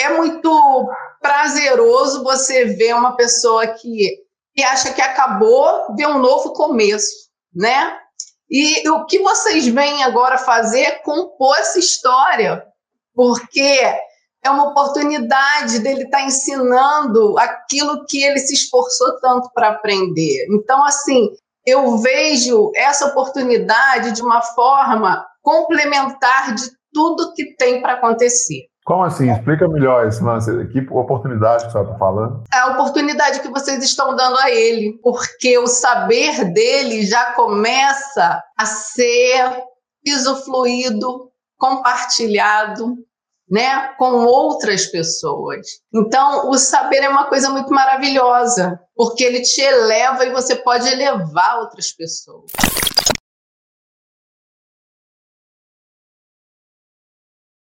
é muito prazeroso você ver uma pessoa que, que acha que acabou, ver um novo começo, né? E o que vocês vêm agora fazer é compor essa história, porque é uma oportunidade dele estar tá ensinando aquilo que ele se esforçou tanto para aprender. Então, assim, eu vejo essa oportunidade de uma forma complementar de tudo que tem para acontecer. Como assim? Explica melhor esse lance. Que oportunidade que você está falando? É a oportunidade que vocês estão dando a ele, porque o saber dele já começa a ser usufruído, compartilhado, né, com outras pessoas. Então, o saber é uma coisa muito maravilhosa, porque ele te eleva e você pode elevar outras pessoas.